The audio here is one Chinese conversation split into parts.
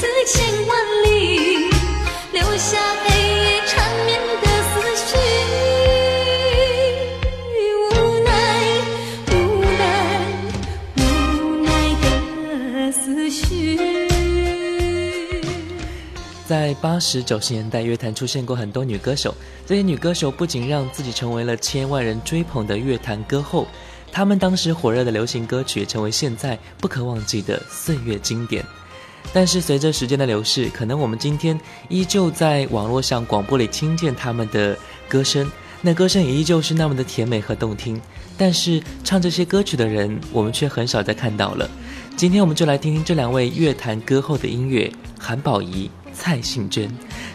此千万里，留下黑夜缠绵的思绪。无奈，无奈，无奈的思绪。在八十九十年代，乐坛出现过很多女歌手。这些女歌手不仅让自己成为了千万人追捧的乐坛歌后，她们当时火热的流行歌曲成为现在不可忘记的岁月经典。但是随着时间的流逝，可能我们今天依旧在网络上、广播里听见他们的歌声，那歌声也依旧是那么的甜美和动听。但是唱这些歌曲的人，我们却很少再看到了。今天我们就来听听这两位乐坛歌后的音乐：韩宝仪。蔡幸娟，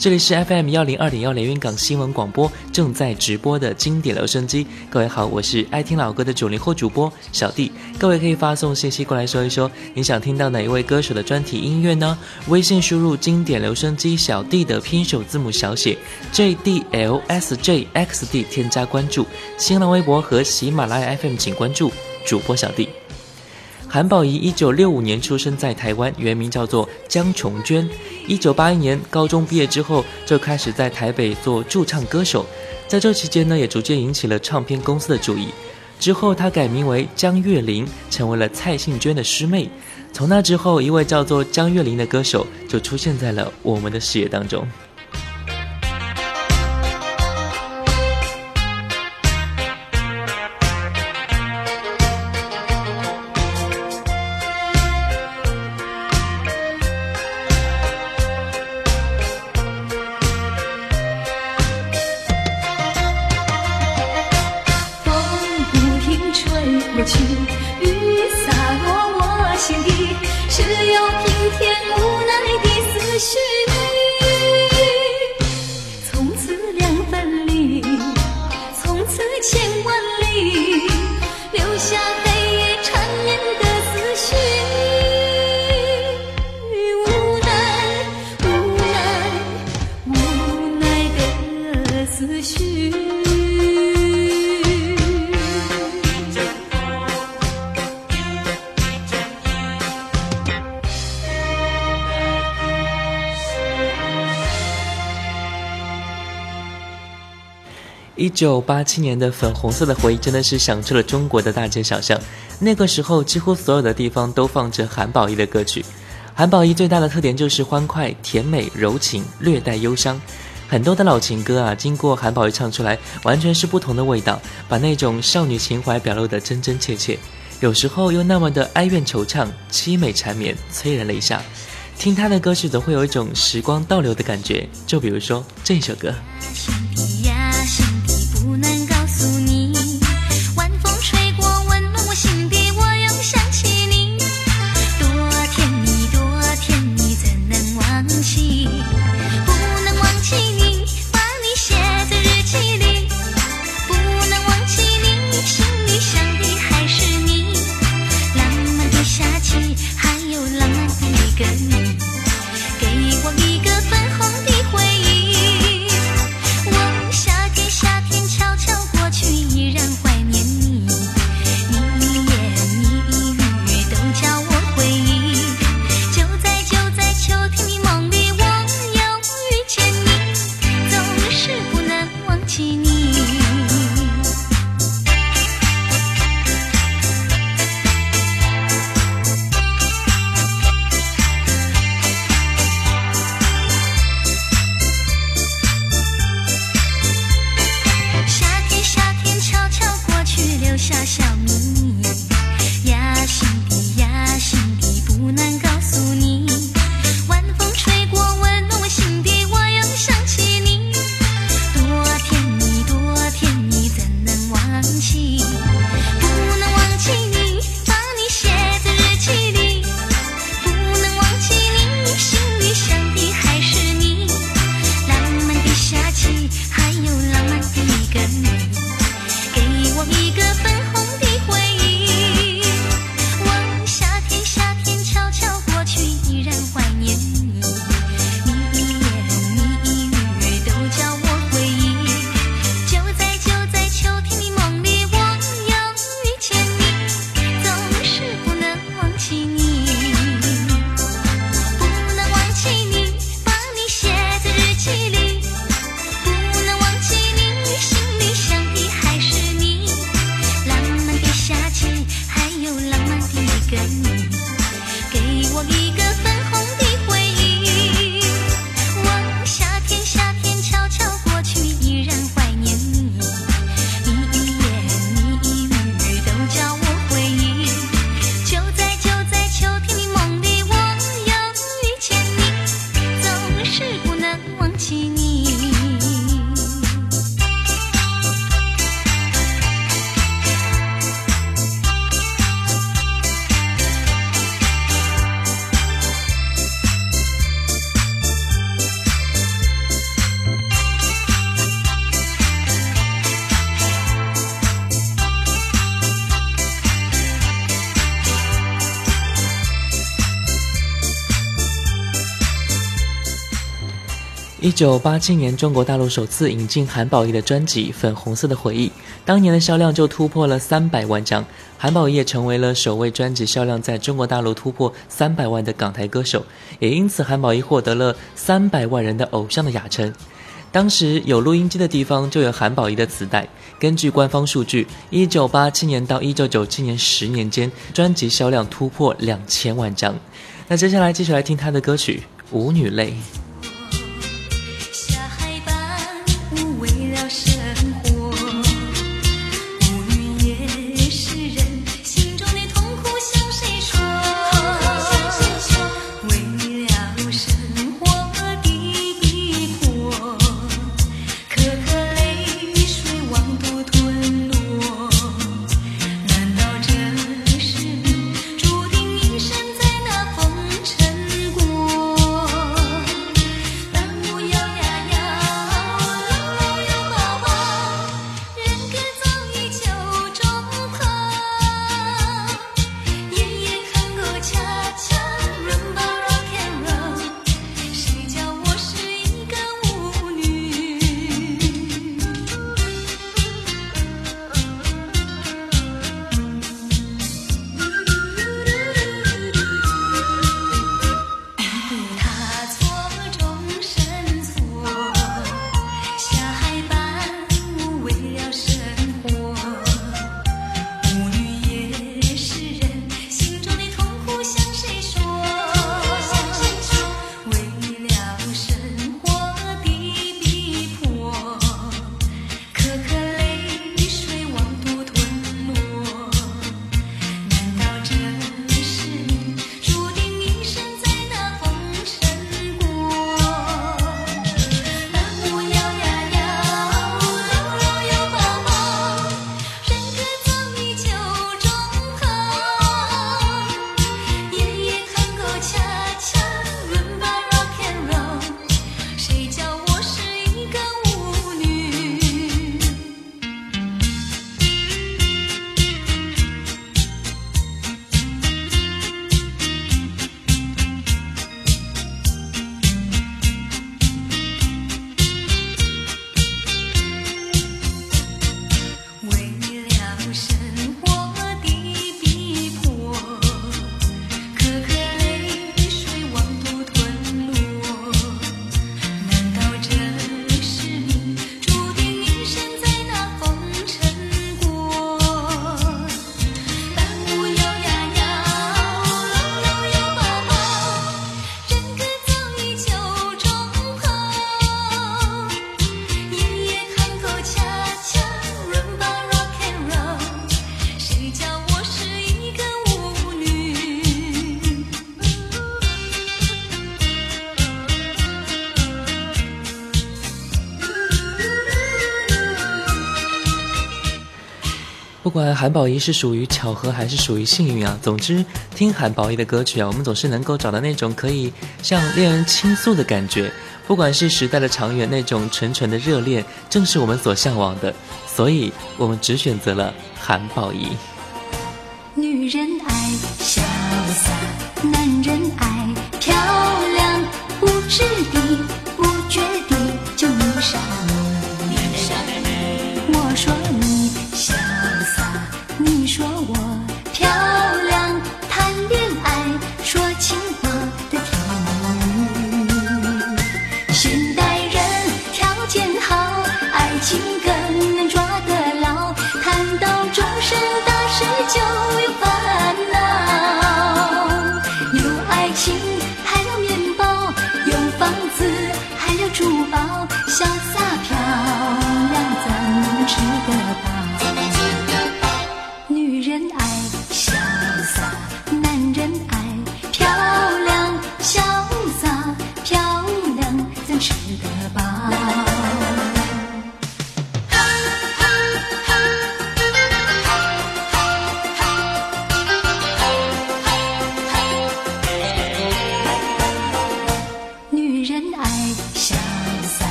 这里是 FM 幺零二点幺连云港新闻广播正在直播的经典留声机。各位好，我是爱听老歌的九零后主播小弟。各位可以发送信息过来说一说，你想听到哪一位歌手的专题音乐呢？微信输入经典留声机小弟的拼手字母小写 J D L S J X D，添加关注。新浪微博和喜马拉雅 FM 请关注主播小弟。韩宝仪一九六五年出生在台湾，原名叫做江琼娟。一九八一年高中毕业之后，就开始在台北做驻唱歌手。在这期间呢，也逐渐引起了唱片公司的注意。之后，她改名为江月玲，成为了蔡幸娟的师妹。从那之后，一位叫做江月玲的歌手就出现在了我们的视野当中。九八七年的粉红色的回忆真的是响彻了中国的大街小巷。那个时候，几乎所有的地方都放着韩宝仪的歌曲。韩宝仪最大的特点就是欢快、甜美、柔情，略带忧伤。很多的老情歌啊，经过韩宝仪唱出来，完全是不同的味道，把那种少女情怀表露得真真切切。有时候又那么的哀怨惆怅、凄美缠绵、催人泪下。听她的歌曲，总会有一种时光倒流的感觉。就比如说这首歌。一九八七年，中国大陆首次引进韩宝仪的专辑《粉红色的回忆》，当年的销量就突破了三百万张，韩宝仪也成为了首位专辑销量在中国大陆突破三百万的港台歌手，也因此韩宝仪获得了三百万人的偶像的雅称。当时有录音机的地方就有韩宝仪的磁带。根据官方数据，一九八七年到一九九七年十年间，专辑销量突破两千万张。那接下来继续来听他的歌曲《舞女泪》。不管韩宝仪是属于巧合还是属于幸运啊，总之听韩宝仪的歌曲啊，我们总是能够找到那种可以向恋人倾诉的感觉。不管是时代的长远，那种纯纯的热恋，正是我们所向往的。所以，我们只选择了韩宝仪。女人爱潇洒，男人爱漂亮，不知的不觉的就迷上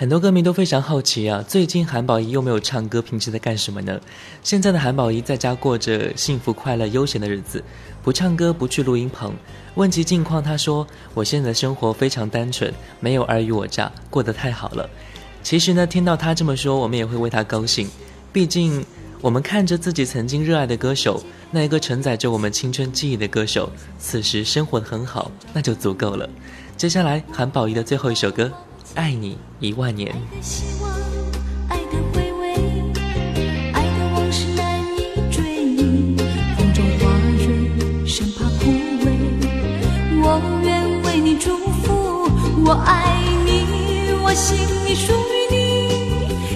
很多歌迷都非常好奇啊最近韩宝仪又没有唱歌平时在干什么呢？现在的韩宝仪在家过着幸福快乐悠闲的日子不唱歌不去录音棚。问及近况她说我现在的生活非常单纯没有尔虞我诈过得太好了。其实呢听到她这么说我们也会为她高兴。毕竟我们看着自己曾经热爱的歌手那一个承载着我们青春记忆的歌手此时生活的很好那就足够了。接下来韩宝仪的最后一首歌。爱你一万年，的希望，爱的回味，爱的往事难以追忆，风中花蕊，生怕枯萎。我愿为你祝福，我爱你，我心里属于你，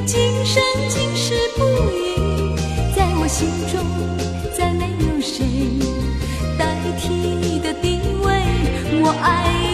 今生今世不移，在我心中，再没有谁代替的地位。我爱你。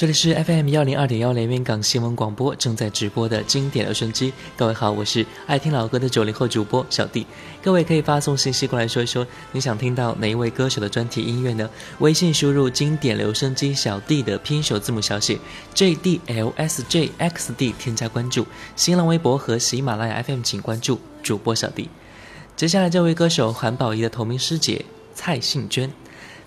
这里是 FM 幺零二点幺连云港新闻广播正在直播的经典留声机。各位好，我是爱听老歌的九零后主播小弟。各位可以发送信息过来说一说你想听到哪一位歌手的专题音乐呢？微信输入“经典留声机小弟”的拼手字母小写 J D L S J X D，添加关注。新浪微博和喜马拉雅 FM 请关注主播小弟。接下来这位歌手韩宝仪的同名师姐蔡幸娟。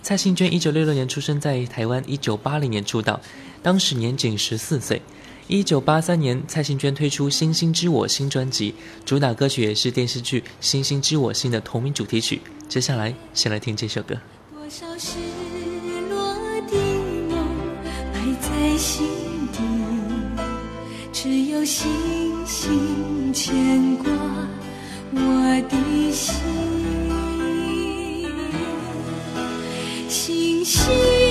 蔡幸娟一九六六年出生在台湾，一九八零年出道，当时年仅十四岁。一九八三年，蔡幸娟推出《星星知我心》专辑，主打歌曲也是电视剧《星星知我心》的同名主题曲。接下来，先来听这首歌。多少失落的梦埋在心底，只有星星牵挂我的心。心。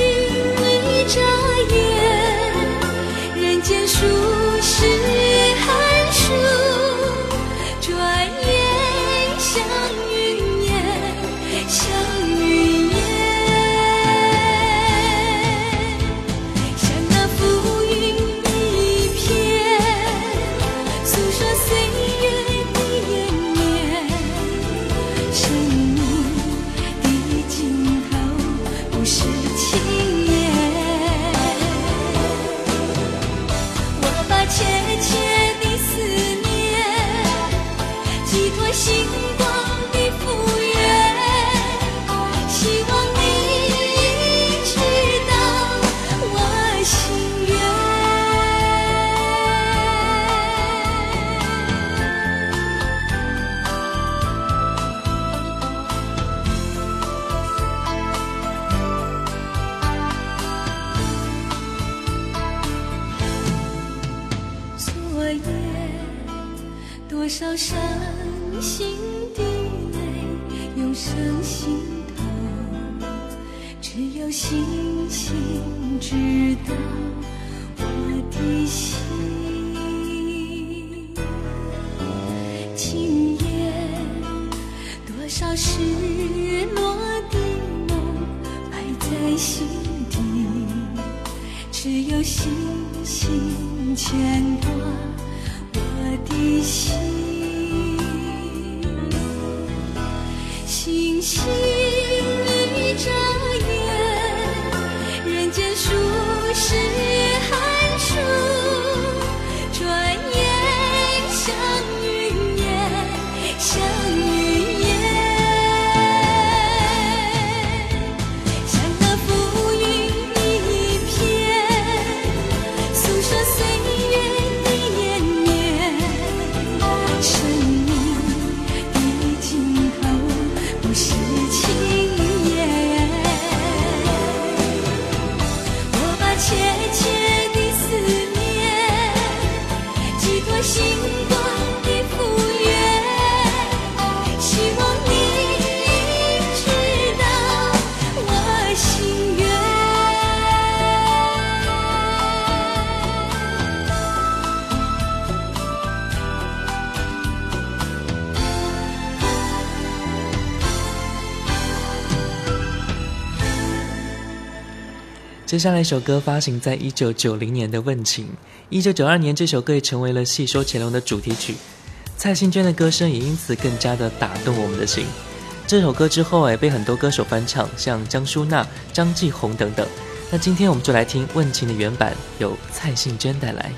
接下来一首歌发行在一九九零年的《问情》，一九九二年这首歌也成为了《戏说乾隆》的主题曲。蔡幸娟的歌声也因此更加的打动我们的心。这首歌之后也被很多歌手翻唱，像江淑娜、张继红等等。那今天我们就来听《问情》的原版，由蔡幸娟带来。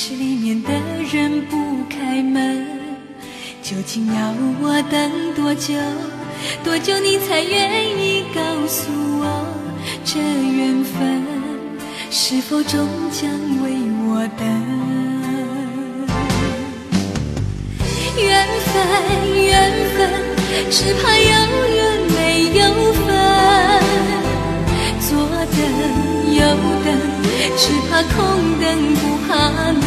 还是里面的人不开门？究竟要我等多久，多久你才愿意告诉我，这缘分是否终将为我等？缘分，缘分，只怕有只怕空等不怕冷。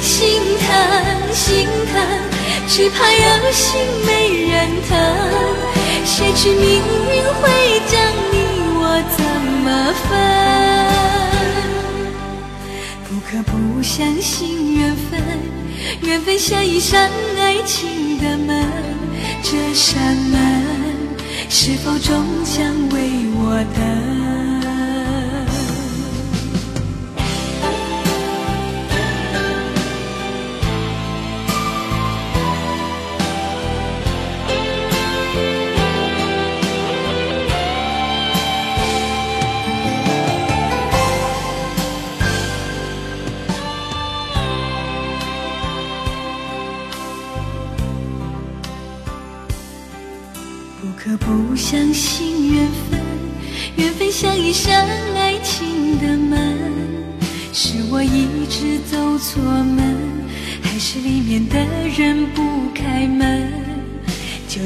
心疼，心疼，只怕有心没人疼。谁知命运会将你我怎么分？不可不相信缘分。缘分像一扇爱情的门，这扇门是否终将为我等？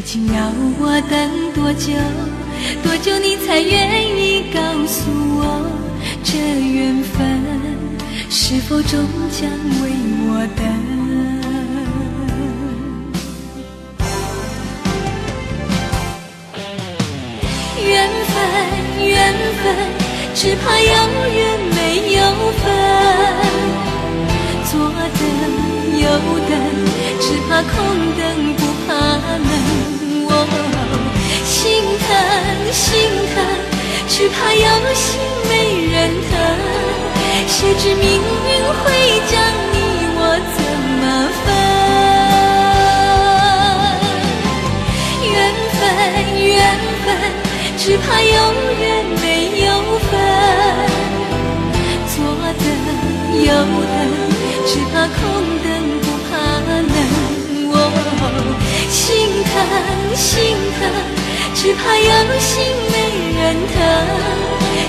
究竟要我等多久，多久你才愿意告诉我，这缘分是否终将为我等？缘分，缘分，只怕有缘没有分。左等右等，只怕空等心疼，心疼，只怕有心没人疼。谁知命运会将你我怎么分？缘分，缘分。只怕有缘没有分，左等右等，只怕空等不怕冷。哦，心疼心疼，只怕有心没人疼。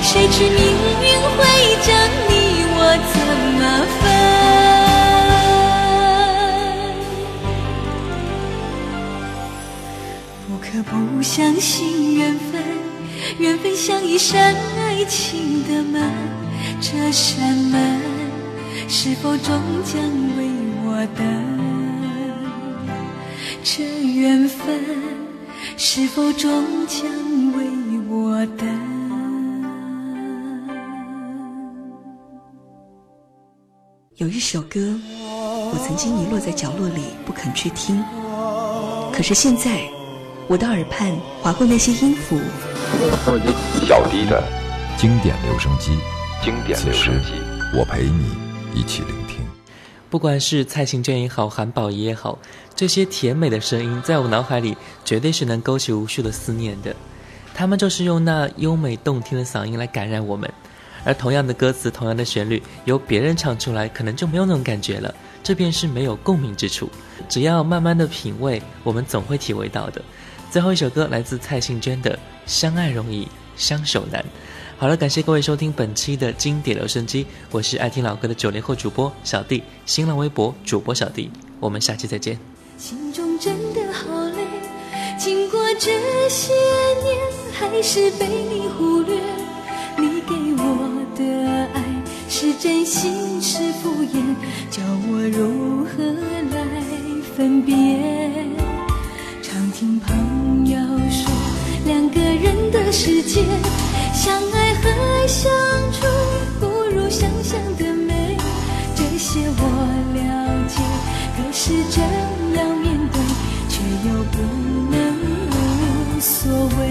谁知命运会将你我怎么分？不可不相信缘分。缘分像一扇爱情的门，这扇门是否终将为我等？这缘分是否终将为我等？有一首歌，我曾经遗落在角落里不肯去听，可是现在我的耳畔划过那些音符。小迪的经典留声机，经典留声机，我陪你一起聆听。不管是蔡幸娟也好，韩宝仪也好，这些甜美的声音在我脑海里绝对是能勾起无数的思念的。他们就是用那优美动听的嗓音来感染我们，而同样的歌词、同样的旋律，由别人唱出来，可能就没有那种感觉了。这便是没有共鸣之处。只要慢慢的品味，我们总会体会到的。最后一首歌来自蔡幸娟的《相爱容易相守难》。好了，感谢各位收听本期的经典留声机，我是爱听老歌的九零后主播小弟，新浪微博主播小弟，我们下期再见。心中真的好累，经过这些年，还是被你忽略。你给我的爱是真心是敷衍，叫我如何来分辨？常听朋友说，两个人的世界，相爱和相处不如想象的美。这些我，可是真要面对，却又不能无所谓。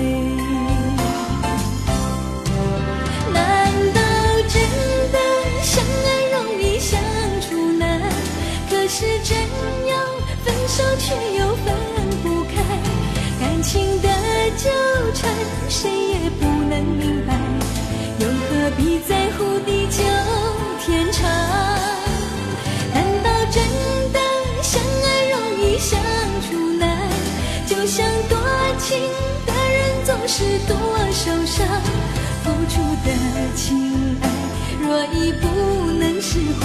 难道真的相爱容易相处难？可是真要分手，却又分不开。感情的。纠缠，谁也不能明白，又何必在乎地久多受伤，付出的情爱若已不能释怀，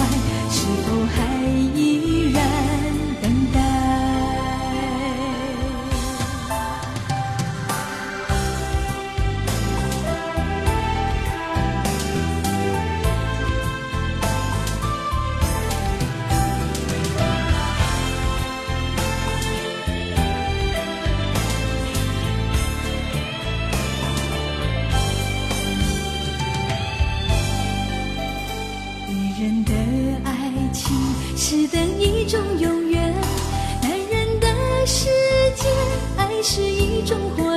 生活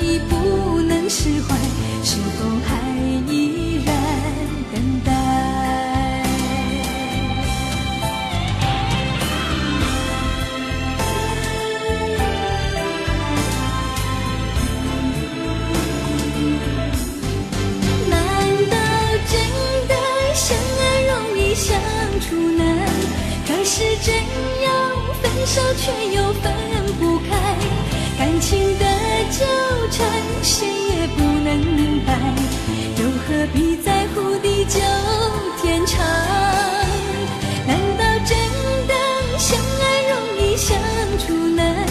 已不能释怀，是否还依然等待？难道真的相爱容易相处难？可是真要。分手却又分不，情的纠缠谁也不能明白又何必在乎地久天长？难道真的相爱容易相处难？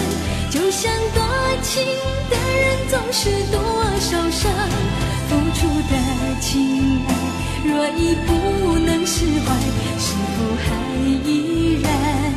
就像多情的人总是多受伤？付出的情爱若已不能释怀是否还依然？